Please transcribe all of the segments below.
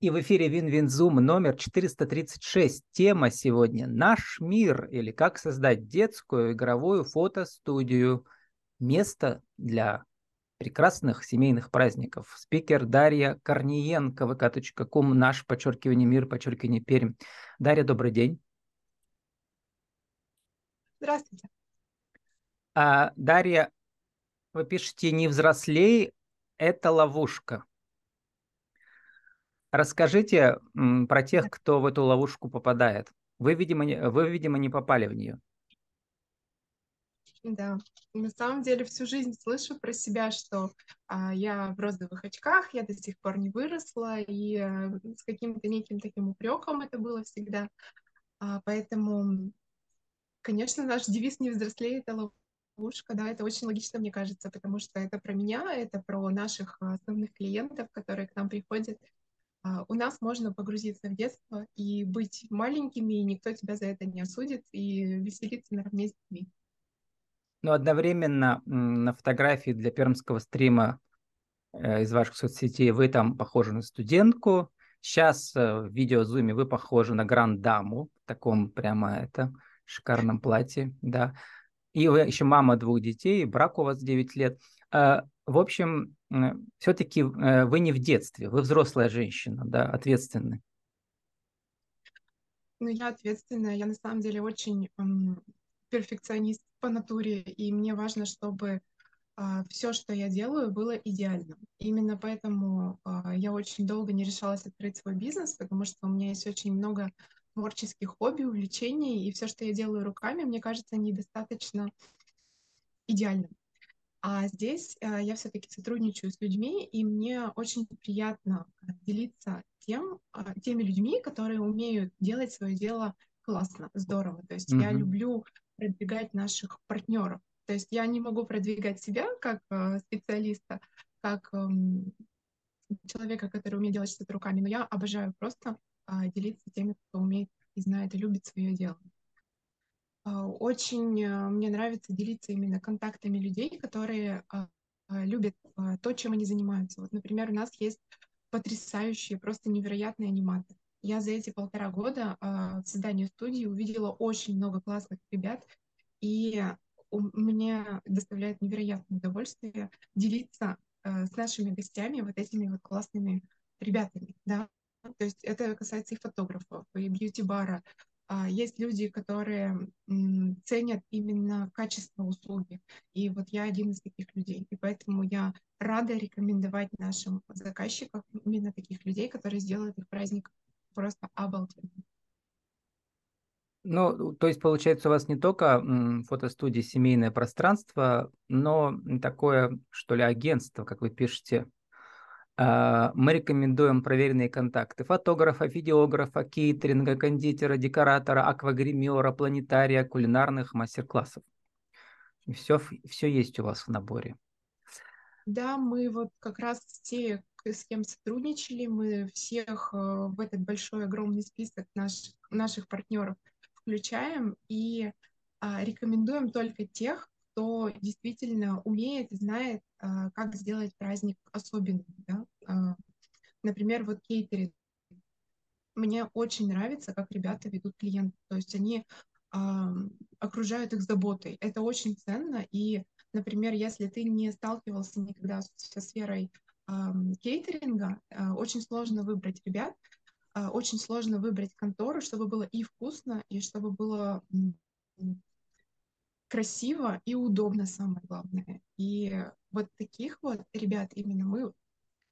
И в эфире Вин-Вин-Зум номер 436. Тема сегодня «Наш мир» или «Как создать детскую игровую фотостудию». Место для прекрасных семейных праздников. Спикер Дарья Корниенко, vk.com, наш, подчеркивание, мир, подчеркивание, Пермь. Дарья, добрый день. Здравствуйте. А, Дарья, вы пишете «Не взрослей, это ловушка». Расскажите про тех, кто в эту ловушку попадает. Вы, видимо, не, вы, видимо, не попали в нее. Да, на самом деле всю жизнь слышу про себя, что а, я в розовых очках, я до сих пор не выросла, и а, с каким-то неким таким упреком это было всегда. А, поэтому, конечно, наш девиз «Не взрослее» — это ловушка, да, это очень логично, мне кажется, потому что это про меня, это про наших основных клиентов, которые к нам приходят, а, у нас можно погрузиться в детство и быть маленькими, и никто тебя за это не осудит, и веселиться наравне с детьми. Но одновременно на фотографии для пермского стрима э, из ваших соцсетей вы там похожи на студентку. Сейчас э, в видеозуме вы похожи на гранд-даму в таком прямо это шикарном платье, да. И вы еще мама двух детей, брак у вас 9 лет. Э, в общем, все-таки э, вы не в детстве, вы взрослая женщина, да, ответственная. Ну, я ответственная, я на самом деле очень эм, перфекционист по натуре, и мне важно, чтобы э, а, все, что я делаю, было идеальным. Именно поэтому э, я очень долго не решалась открыть свой бизнес, потому что у меня есть очень много творческих хобби, увлечений, и все, что я делаю руками, мне кажется, недостаточно идеальным. А здесь э, я все-таки сотрудничаю с людьми, и мне очень приятно э, делиться тем, э, теми людьми, которые умеют делать свое дело классно, здорово. То есть mm-hmm. я люблю продвигать наших партнеров. То есть я не могу продвигать себя как специалиста, как э, человека, который умеет делать что-то руками, но я обожаю просто делиться теми, кто умеет и знает и любит свое дело. А, очень э, мне нравится делиться именно контактами людей, которые а, а, любят то, чем они занимаются. Вот, например, у нас есть потрясающие, просто невероятные аниматоры. Я за эти полтора года в создании студии увидела очень много классных ребят, и мне доставляет невероятное удовольствие делиться э, с нашими гостями вот этими вот классными ребятами, да. То есть это касается и фотографов, и бьюти-бара, есть люди, которые ценят именно качество услуги. И вот я один из таких людей. И поэтому я рада рекомендовать нашим заказчикам именно таких людей, которые сделают их праздник просто обалденным. Ну, то есть, получается, у вас не только фотостудия «Семейное пространство», но такое, что ли, агентство, как вы пишете, а, мы рекомендуем проверенные контакты фотографа, видеографа, кейтеринга, кондитера, декоратора, аквагримера, планетария, кулинарных мастер-классов. Все, все есть у вас в наборе. Да, мы вот как раз те, с кем сотрудничали, мы всех э, в этот большой огромный список наших, наших партнеров включаем и а, рекомендуем только тех, кто действительно умеет знает, а, как сделать праздник особенным. Да? А, например, вот кейтеринг. Мне очень нравится, как ребята ведут клиентов. То есть они окружают их заботой. Это очень ценно. И, например, если ты не сталкивался никогда со сферой кейтеринга, очень сложно выбрать ребят, очень сложно выбрать контору, чтобы было и вкусно, и чтобы было красиво и удобно, самое главное. И вот таких вот ребят именно мы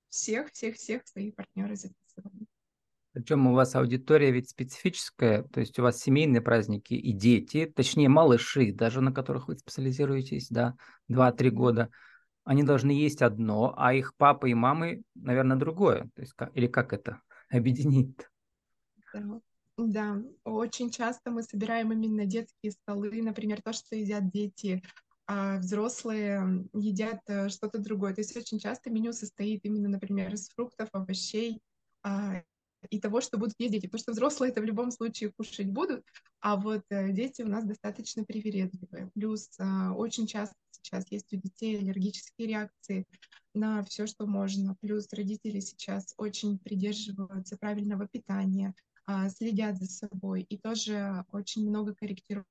всех-всех-всех своих партнеры записываем. Причем у вас аудитория ведь специфическая, то есть у вас семейные праздники и дети, точнее малыши, даже на которых вы специализируетесь, да, 2-3 года, они должны есть одно, а их папа и мамы, наверное, другое. То есть, или как это объединить? Да. Да, очень часто мы собираем именно детские столы, например, то, что едят дети, а взрослые едят э, что-то другое. То есть очень часто меню состоит именно, например, из фруктов, овощей, а, и того, что будут есть дети, потому что взрослые это в любом случае кушать будут, а вот э, дети у нас достаточно привередливые. Плюс э, очень часто сейчас есть у детей аллергические реакции на все, что можно. Плюс родители сейчас очень придерживаются правильного питания, следят за собой, и тоже очень много корректировок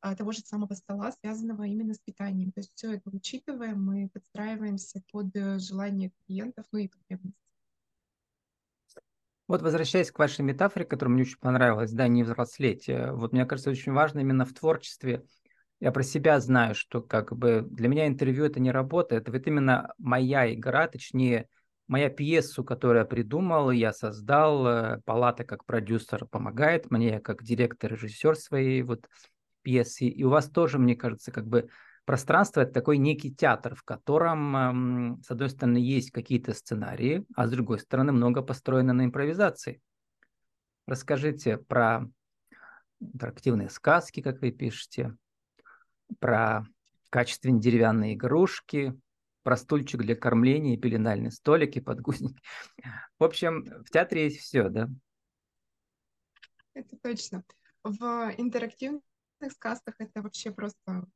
а, того же самого стола, связанного именно с питанием. То есть все это учитываем, мы подстраиваемся под желание клиентов, ну и потребности. Вот возвращаясь к вашей метафоре, которая мне очень понравилась, да, не взрослеть. Э, вот мне кажется, очень важно именно в творчестве. Я про себя знаю, что как бы для меня интервью это не работа, это вот именно моя игра, точнее, моя пьесу, которую я придумал, я создал, э, Палата как продюсер помогает мне, как директор, режиссер своей вот пьесы. И у вас тоже, мне кажется, как бы Пространство – это такой некий театр, в котором, с одной стороны, есть какие-то сценарии, а с другой стороны, много построено на импровизации. Расскажите про интерактивные сказки, как вы пишете, про качественные деревянные игрушки, про стульчик для кормления, пеленальные столики, подгузники. В общем, в театре есть все, да? Это точно. В интерактивных сказках это вообще просто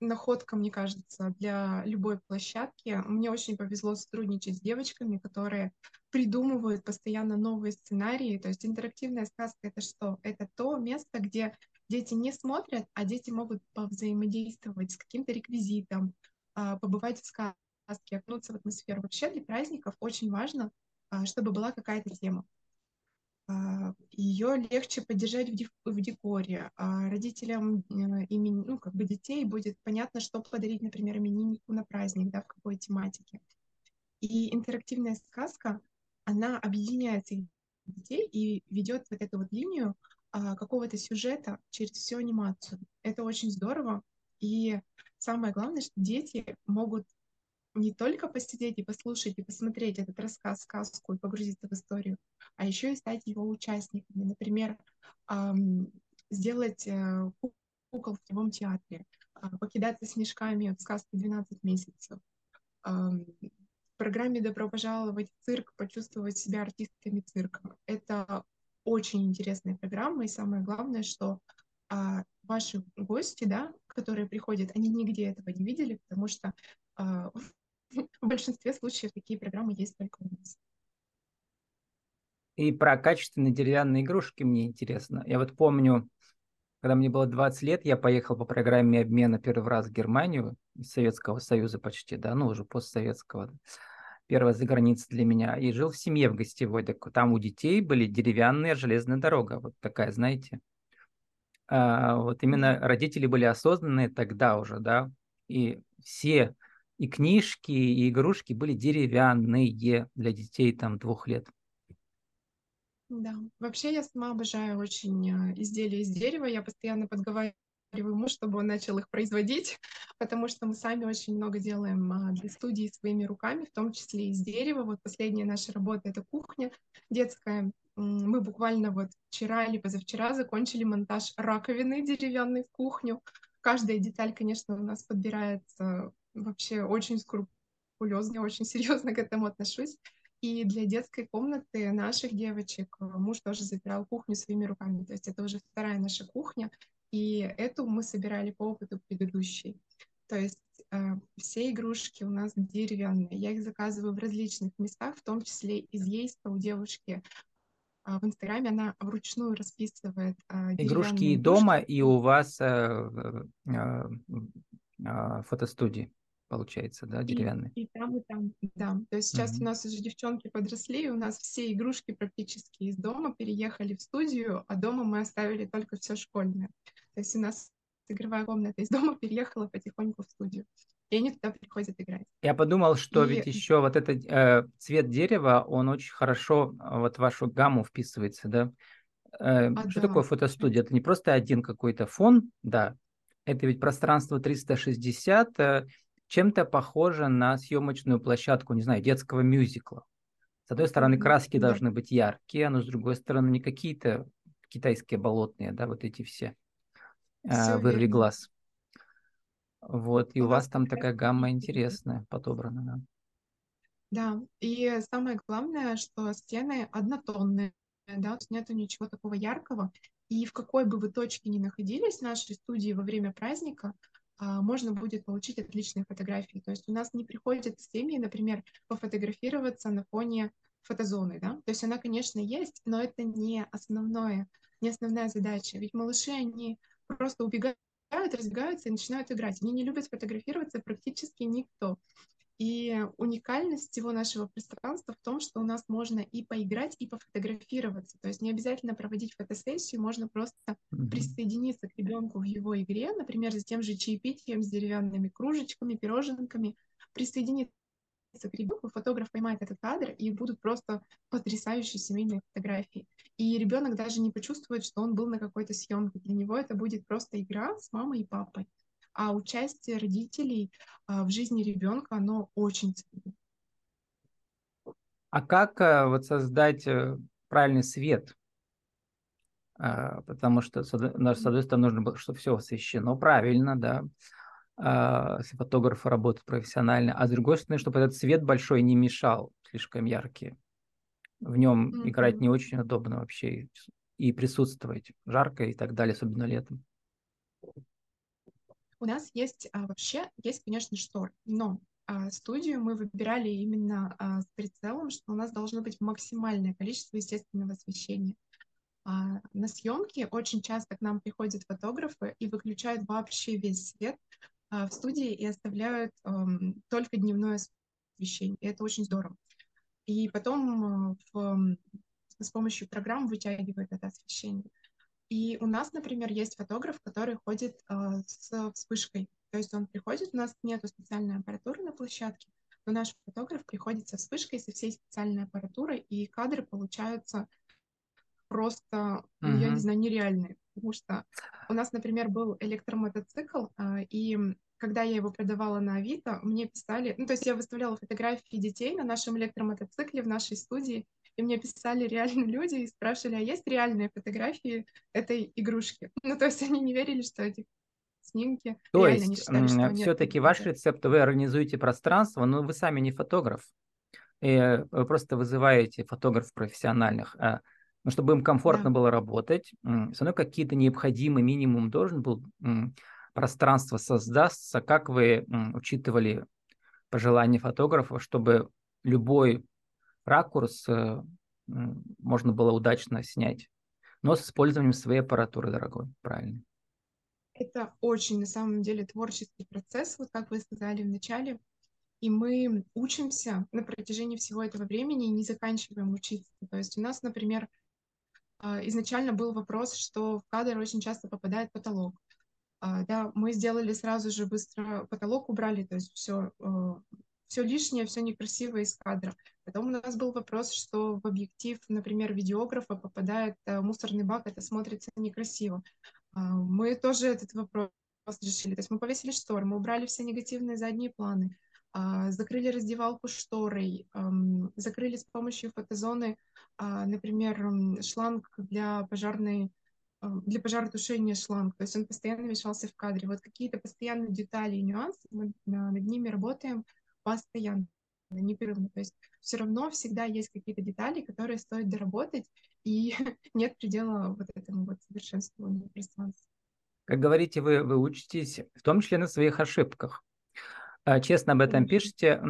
находка, мне кажется, для любой площадки. Мне очень повезло сотрудничать с девочками, которые придумывают постоянно новые сценарии. То есть интерактивная сказка — это что? Это то место, где дети не смотрят, а дети могут повзаимодействовать с каким-то реквизитом, а, побывать в сказке, окунуться в атмосферу. Вообще для праздников очень важно, а, чтобы была какая-то тема. А, ее легче поддержать в, дек в декоре. А родителям э, имени, ну, как бы детей будет понятно, что подарить, например, имениннику на праздник, да, в какой тематике. И интерактивная сказка, она объединяет этих детей и ведет вот эту вот линию какого-то сюжета через всю анимацию. Это очень здорово. И самое главное, что дети могут не только посидеть и послушать и посмотреть этот рассказ, сказку и погрузиться в историю, а еще и стать его участниками. Например, эм, сделать э, кукол в живом театре, э, покидаться снежками в сказке «12 месяцев», э, в программе «Добро пожаловать в цирк» почувствовать себя артистками цирка. Это очень интересная программа, и самое главное, что а, ваши гости, да, которые приходят, они нигде этого не видели, потому что а, в большинстве случаев такие программы есть только у нас. И про качественные деревянные игрушки мне интересно. Я вот помню, когда мне было 20 лет, я поехал по программе обмена первый раз в Германию, из Советского Союза почти, да, ну уже постсоветского. Первая за границей для меня. И жил в семье в гостевой. Так там у детей были деревянная железная дорога. Вот такая, знаете. А, вот именно родители были осознанные тогда уже, да. И все и книжки, и игрушки были деревянные для детей там двух лет. Да, вообще я сама обожаю очень э, изделия из дерева. Я постоянно подговариваю мужа, чтобы он начал их производить, потому что мы сами очень много делаем а, для студии своими руками, в том числе из дерева. Вот последняя наша работа — это кухня детская. Мы буквально вот вчера или позавчера закончили монтаж раковины деревянной в кухню. Каждая деталь, конечно, у нас подбирается вообще очень скрупулезно, очень серьезно к этому отношусь. И для детской комнаты наших девочек э, муж тоже забирал кухню своими руками. То есть это уже вторая наша кухня, и эту мы собирали по опыту предыдущей. То есть э, все игрушки у нас деревянные. Я их заказываю в различных местах, в том числе из Ейска у девушки. Э, в Инстаграме она вручную расписывает э, игрушки и дома, и у вас э, э, э, фотостудии получается, да, деревянный. И, и там, и там, да. То есть сейчас mm-hmm. у нас уже девчонки подросли, и у нас все игрушки практически из дома переехали в студию, а дома мы оставили только все школьное. То есть у нас игровая комната из дома переехала потихоньку в студию. И они туда приходят играть. Я подумал, что и... ведь еще вот этот э, цвет дерева, он очень хорошо э, вот в вашу гамму вписывается, да? Э, а, что да. такое фотостудия? Это не просто один какой-то фон, да, это ведь пространство 360, э, чем-то похоже на съемочную площадку, не знаю, детского мюзикла. С одной стороны, краски должны быть яркие, но с другой стороны, не какие-то китайские болотные, да, вот эти все, все вырви глаз. Вот, и у, у вас там такая гамма интересная подобрана, да. Да, и самое главное, что стены однотонные, да, есть нету ничего такого яркого. И в какой бы вы точке ни находились в нашей студии во время праздника, а, можно будет получить отличные фотографии. То есть у нас не приходят семьи, например, пофотографироваться на фоне фотозоны, да. То есть она, конечно, есть, но это не основное, не основная задача. Ведь малыши, они просто убегают, разбегаются и начинают играть. Они не любят фотографироваться практически никто. И уникальность всего нашего пространства в том, что у нас можно и поиграть, и пофотографироваться. То есть не обязательно проводить фотосессию, можно просто mm-hmm. присоединиться к ребенку в его игре, например, с тем же чаепитием, с деревянными кружечками, пироженками, присоединиться к ребенку, фотограф поймает этот кадр, и будут просто потрясающие семейные фотографии. И ребенок даже не почувствует, что он был на какой-то съемке. Для него это будет просто игра с мамой и папой а участие родителей а, в жизни ребенка, оно очень ценно. А как э, вот создать э, правильный свет? А, потому что, с одной стороны, нужно было, чтобы все освещено правильно, да, а, если фотографы работают профессионально, а с другой стороны, чтобы этот свет большой не мешал, слишком яркий. В нем mm-hmm. играть не очень удобно вообще и присутствовать жарко и так далее, особенно летом. У нас есть а, вообще, есть, конечно, шторы, но а, студию мы выбирали именно а, с прицелом, что у нас должно быть максимальное количество естественного освещения. А, на съемке очень часто к нам приходят фотографы и выключают вообще весь свет а, в студии и оставляют а, только дневное освещение. И это очень здорово. И потом а, в, с помощью программ вытягивают это освещение. И у нас, например, есть фотограф, который ходит э, с вспышкой. То есть он приходит, у нас нет специальной аппаратуры на площадке, но наш фотограф приходит со вспышкой, со всей специальной аппаратурой, и кадры получаются просто, ну, я не знаю, нереальные. Потому что у нас, например, был электромотоцикл, э, и когда я его продавала на Авито, мне писали, ну, то есть я выставляла фотографии детей на нашем электромотоцикле в нашей студии, и мне писали реально люди и спрашивали, а есть реальные фотографии этой игрушки? Ну, то есть они не верили, что эти снимки То реально, есть все-таки ваш рецепт, вы организуете пространство, но вы сами не фотограф. И вы просто вызываете фотографов профессиональных. А, но чтобы им комфортно да. было работать, все равно какие-то необходимый минимум должен был пространство создастся. Как вы учитывали пожелания фотографа, чтобы любой ракурс э, можно было удачно снять, но с использованием своей аппаратуры дорогой, правильно. Это очень, на самом деле, творческий процесс, вот как вы сказали в начале, и мы учимся на протяжении всего этого времени и не заканчиваем учиться. То есть у нас, например, а, изначально был вопрос, что в кадр очень часто попадает потолок. А, да, мы сделали сразу же быстро потолок убрали, то есть все э, все лишнее, все некрасивое из кадра. Потом у нас был вопрос, что в объектив, например, видеографа попадает э, мусорный бак, это смотрится некрасиво. А, мы тоже этот вопрос решили. То есть мы повесили шторы, мы убрали все негативные задние планы, а, закрыли раздевалку шторой, закрыли с помощью фотозоны, а, например, шланг для пожарной для пожаротушения шланг, то есть он постоянно вешался в кадре. Вот какие-то постоянные детали и нюансы, мы над ними работаем, постоянно, непрерывно. То есть все равно всегда есть какие-то детали, которые стоит доработать, и нет предела вот этому вот совершенствованию пространства. Как говорите, вы, вы учитесь в том числе на своих ошибках. А, честно об этом пишете?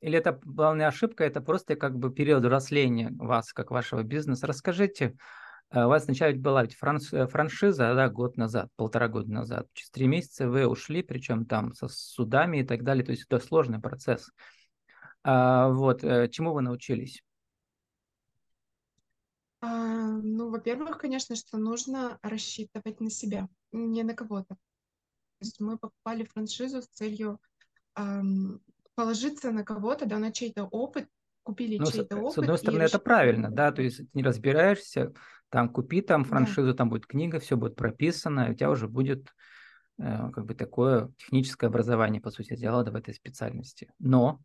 Или это главная ошибка, это просто как бы период взросления вас, как вашего бизнеса? Расскажите, у вас сначала была ведь э, франшиза, да, год назад, полтора года назад. Через три месяца вы ушли, причем там со судами и так далее. То есть это сложный процесс. А, вот, э, чему вы научились? А, ну, во-первых, конечно, что нужно рассчитывать на себя, не на кого-то. То есть мы покупали франшизу с целью эм, положиться на кого-то, да, на чей-то опыт, купили ну, чей-то опыт. С одной стороны, это правильно, да, то есть не разбираешься, там купи там франшизу, да. там будет книга, все будет прописано, и у тебя уже будет э, как бы такое техническое образование, по сути дела, в этой специальности. Но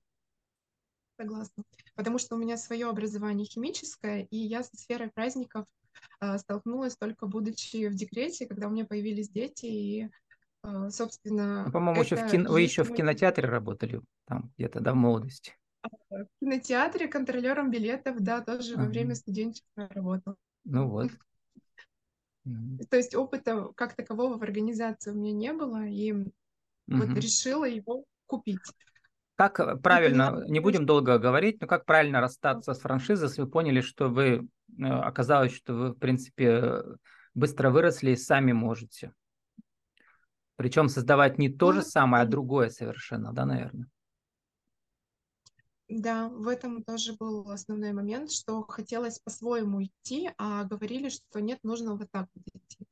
Согласна. Потому что у меня свое образование химическое, и я со сферой праздников э, столкнулась только будучи в декрете, когда у меня появились дети, и, э, собственно... Ну, по-моему, еще в кино... вы еще в кинотеатре работали, там где-то, да, в молодости. в кинотеатре контролером билетов, да, тоже во время студенчества работала. Ну вот. То есть опыта как такового в организации у меня не было, и вот решила его купить. Как э, правильно, не будем долго говорить, но как правильно расстаться с франшизой, если вы поняли, что вы, э, оказалось, что вы, в принципе, быстро выросли и сами можете? Причем создавать не то же ну, самое, а другое совершенно, да, наверное? Да, в этом тоже был основной момент, что хотелось по-своему идти, а говорили, что нет, нужно вот так вот идти.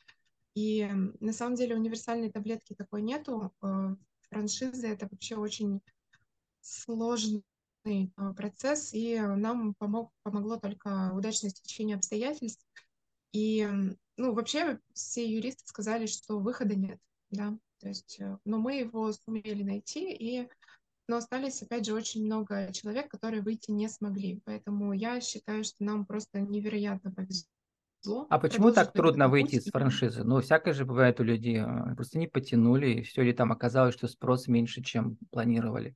И на самом деле универсальной таблетки такой нету. Э, франшизы — это вообще очень сложный а, процесс, и нам помог, помогло только удачное стечение обстоятельств. И, ну, вообще все юристы сказали, что выхода нет, да, то есть, э, но мы его сумели найти, и, но остались, опять же, очень много человек, которые выйти не смогли, поэтому я считаю, что нам просто невероятно повезло. А почему так трудно выйти из франшизы? Ну, всякое же бывает у людей, а, просто не потянули, и все, или там оказалось, что спрос меньше, чем планировали.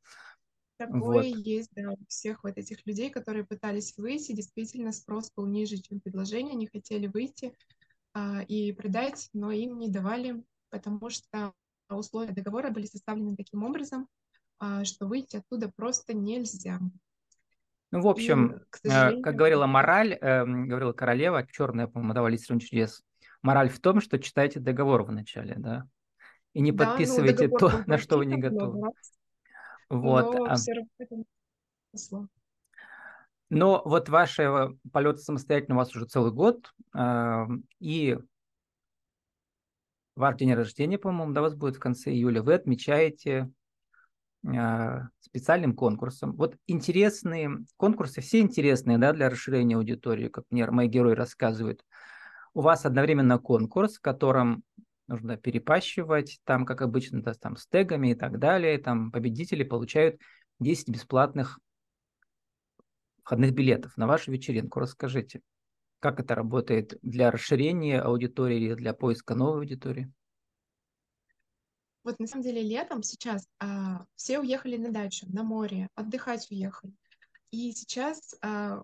Такое вот. есть, да, у всех вот этих людей, которые пытались выйти, действительно спрос был ниже, чем предложение, они хотели выйти а, и продать, но им не давали, потому что условия договора были составлены таким образом, что выйти оттуда просто нельзя. Ну, в общем, и, э, как говорила мораль, э, говорила королева, черная, по-моему, давали Листрун чудес, мораль в том, что читайте договор вначале, да, и не да, ну, подписывайте ну, то, на что вы не готовы. Раз. Вот. Но все равно это спасло. Но вот ваш полет самостоятельно у вас уже целый год, и ваш день рождения, по-моему, да, у вас будет в конце июля, вы отмечаете а, специальным конкурсом. Вот интересные конкурсы, все интересные, да, для расширения аудитории, как мне мои герои рассказывают. У вас одновременно конкурс, в котором нужно перепащивать, там, как обычно, да, там, с тегами и так далее. Там победители получают 10 бесплатных входных билетов на вашу вечеринку. Расскажите, как это работает для расширения аудитории для поиска новой аудитории? Вот на самом деле летом сейчас а, все уехали на дачу, на море, отдыхать уехали. И сейчас а,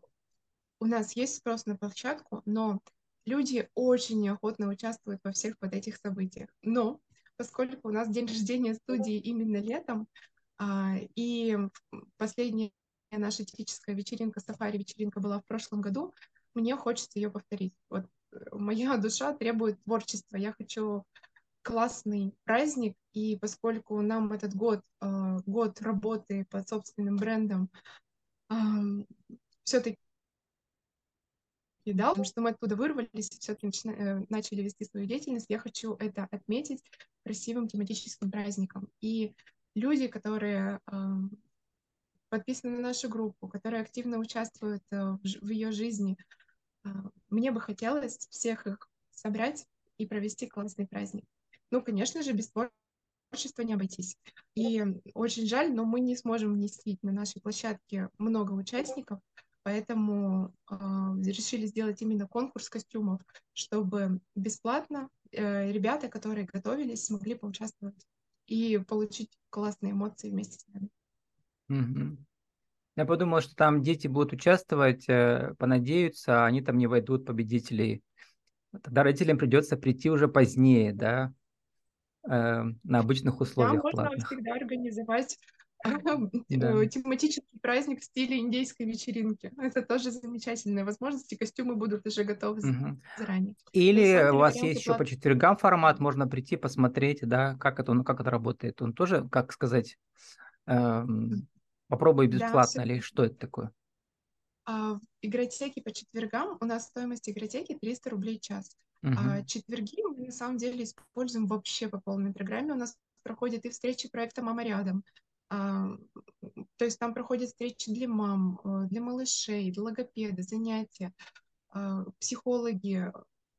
у нас есть спрос на площадку, но люди очень неохотно участвуют во всех вот этих событиях. Но поскольку у нас день рождения студии именно летом, а, и последняя наша типическая вечеринка, сафари-вечеринка была в прошлом году, мне хочется ее повторить. Вот э, моя душа требует творчества. Я хочу классный праздник, и поскольку нам этот год, э, год работы под собственным брендом, все-таки дал, потому что мы оттуда вырвались, все-таки э, начали вести свою деятельность. Я хочу это отметить красивым тематическим праздником. И люди, которые подписаны на нашу группу, которые активно участвуют э, в, ее жизни, э, мне бы хотелось всех их собрать и провести классный праздник. Ну, конечно же, без творчества не обойтись. И очень жаль, но мы не сможем вместить на нашей площадке много участников, Поэтому э, решили сделать именно конкурс костюмов, чтобы бесплатно э, ребята, которые готовились, смогли поучаствовать и получить классные эмоции вместе с нами. Я подумал, что там дети будут участвовать, э, понадеются, а они там не войдут победителей. Тогда родителям придется прийти уже позднее, да, э, на обычных условиях. Да, можно платных. всегда организовать да. тематический праздник в стиле индейской вечеринки. Это тоже замечательная возможность, и костюмы будут уже готовы угу. заранее. Или у вас есть еще по четвергам формат, можно прийти посмотреть, да, как это, ну, как это работает. Он тоже, как сказать, эм, попробуй бесплатно, да, или что это такое? А, в игротеке по четвергам у нас стоимость игротеки 300 рублей в час. Угу. А четверги мы на самом деле используем вообще по полной программе. У нас проходят и встречи проекта «Мама рядом», а, то есть там проходят встречи для мам, э, для малышей, для логопеды, занятия, а, психологи.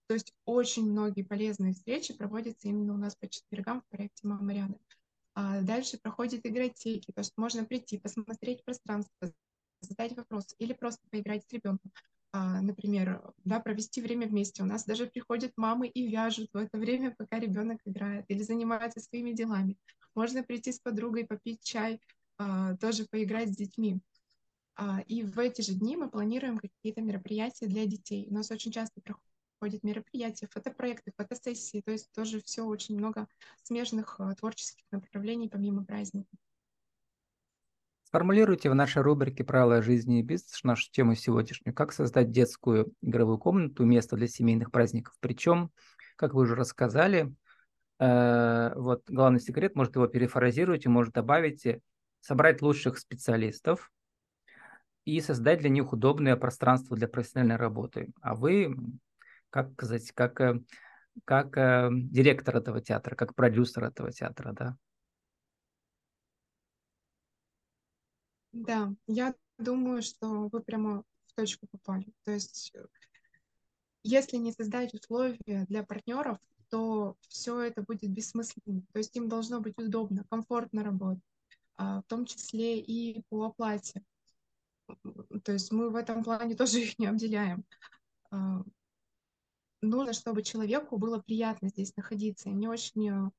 То есть очень многие полезные встречи проводятся именно у нас по четвергам в проекте «Мама рядом». А дальше проходят игротеки, то есть можно прийти, посмотреть пространство, задать вопрос или просто поиграть с ребенком. А, например, да, провести время вместе. У нас даже приходят мамы и вяжут в это время, пока ребенок играет, или занимается своими делами. Можно прийти с подругой, попить чай, а, тоже поиграть с детьми. А, и в эти же дни мы планируем какие-то мероприятия для детей. У нас очень часто проходят мероприятия, фотопроекты, фотосессии, то есть тоже все очень много смежных творческих направлений помимо праздников. Сформулируйте в нашей рубрике «Правила жизни и бизнес» нашу тему сегодняшнюю. Как создать детскую игровую комнату, место для семейных праздников. Причем, как вы уже рассказали, э, вот главный секрет, может его перефразировать и может добавить, собрать лучших специалистов и создать для них удобное пространство для профессиональной работы. А вы, как сказать, как, э, как э, директор этого театра, как продюсер этого театра, да, Да, я думаю, что вы прямо в точку попали. То есть, э, если не создать условия для партнеров, то все это будет бессмысленно. То есть им должно быть удобно, комфортно работать, а, в том числе и по оплате. То есть мы в этом плане тоже их не обделяем. А, нужно, чтобы человеку было приятно здесь находиться. И мне очень Э,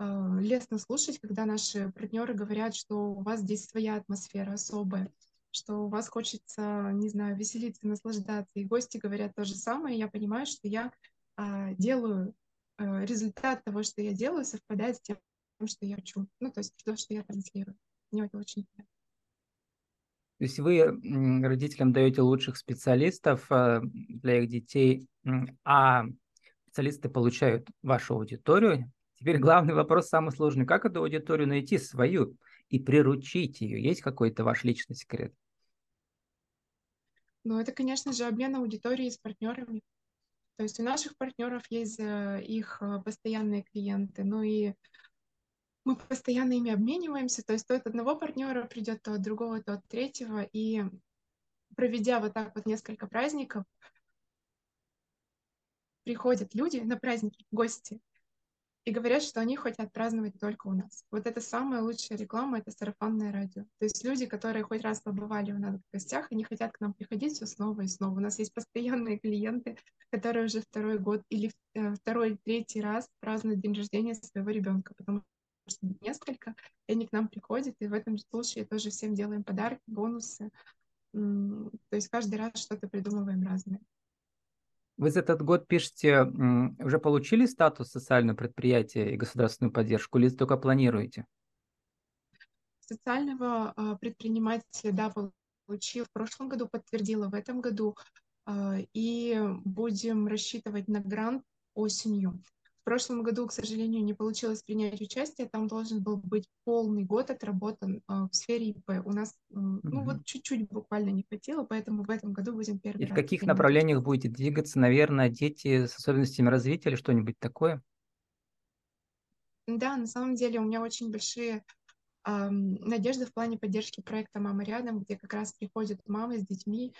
лестно слушать, когда наши партнеры говорят, что у вас здесь своя атмосфера особая, что у вас хочется, не знаю, веселиться, наслаждаться. И гости говорят то же самое. Я понимаю, что я а, делаю, а, результат того, что я делаю, совпадает с тем, что я хочу. Ну, то есть то, что я транслирую. Мне это очень приятно. То есть вы родителям даете лучших специалистов э, для их детей, а специалисты получают вашу аудиторию, Теперь главный вопрос самый сложный. Как эту аудиторию найти свою и приручить ее? Есть какой-то ваш личный секрет? Ну, это, конечно же, обмен аудиторией с партнерами. То есть у наших партнеров есть э, их э, постоянные клиенты, ну и мы постоянно ими обмениваемся, то есть то от одного партнера придет, то от другого, то от третьего, и проведя вот так вот несколько праздников, приходят люди на праздники, гости, и говорят, что они хотят праздновать только у нас. Вот это самая лучшая реклама, это сарафанное радио. То есть люди, которые хоть раз побывали у нас в гостях, они хотят к нам приходить все снова и снова. У нас есть постоянные клиенты, которые уже второй год или э, второй, третий раз празднуют день рождения своего ребенка, потому что несколько, и они к нам приходят, и в этом случае тоже всем делаем подарки, бонусы. То есть каждый раз что-то придумываем разное. Вы за этот год пишете, уже получили статус социального предприятия и государственную поддержку, или только планируете? Социального а, предпринимателя, да, получил в прошлом году, подтвердила в этом году, а, и будем рассчитывать на грант осенью. В прошлом году, к сожалению, не получилось принять участие. Там должен был быть полный год отработан э, в сфере ИП. У нас, э, mm-hmm. ну вот чуть-чуть буквально не хватило, поэтому в этом году будем первый И раз. в каких направлениях участие. будете двигаться? Наверное, дети с особенностями развития или что-нибудь такое? Да, на самом деле у меня очень большие э, надежды в плане поддержки проекта «Мама рядом», где как раз приходят мамы с детьми,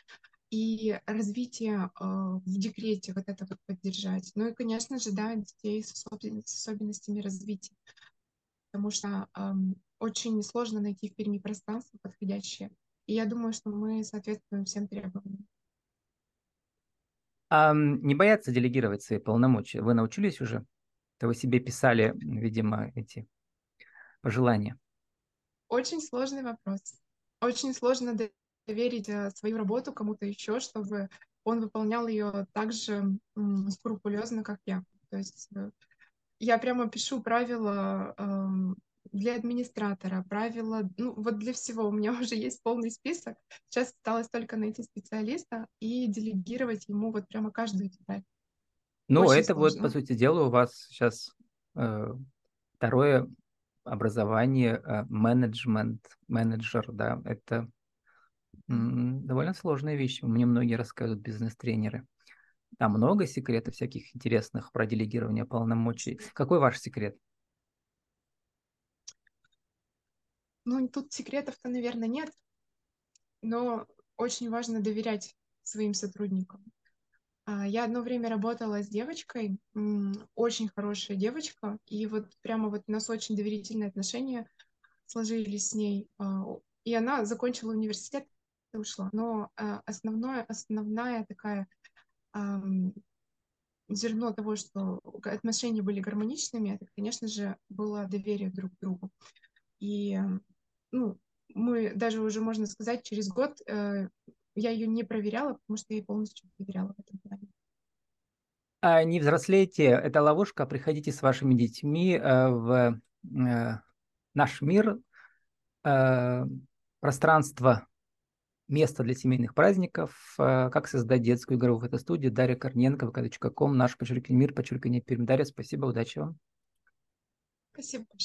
и развитие э, в декрете вот это вот поддержать. Ну и, конечно же, да, детей с, особен, с особенностями развития, потому что э, очень сложно найти в Перми пространство подходящее. И я думаю, что мы соответствуем всем требованиям. А не бояться делегировать свои полномочия? Вы научились уже? То вы себе писали, видимо, эти пожелания. Очень сложный вопрос. Очень сложно доверить э, свою работу кому-то еще, чтобы он выполнял ее так же скрупулезно, как я. То есть э, я прямо пишу правила эм, для администратора, правила, ну вот для всего у меня уже есть полный список. Сейчас осталось только найти специалиста и делегировать ему вот прямо каждую деталь. Ну, Очень это сложно. вот, по сути дела, у вас сейчас э, второе образование, э, менеджмент, менеджер, да, это Довольно сложная вещь. Мне многие рассказывают бизнес-тренеры. Там много секретов всяких интересных про делегирование полномочий. Какой ваш секрет? Ну, тут секретов-то, наверное, нет, но очень важно доверять своим сотрудникам. А, я одно время работала с девочкой, очень хорошая девочка, и вот прямо вот у нас очень доверительные отношения сложились с ней. А, и она закончила университет, ушла. Но э, основное, основная такая эм, зерно того, что отношения были гармоничными, это, конечно же, было доверие друг к другу. И ну, мы даже уже, можно сказать, через год э, я ее не проверяла, потому что я ее полностью проверяла в этом плане. А не взрослейте, это ловушка, приходите с вашими детьми э, в э, наш мир, э, пространство, место для семейных праздников, э, как создать детскую игру в этой студии. Дарья Корненко, vk.com, наш подчеркивание мир, подчеркивание Пермь. Дарья, спасибо, удачи вам. Спасибо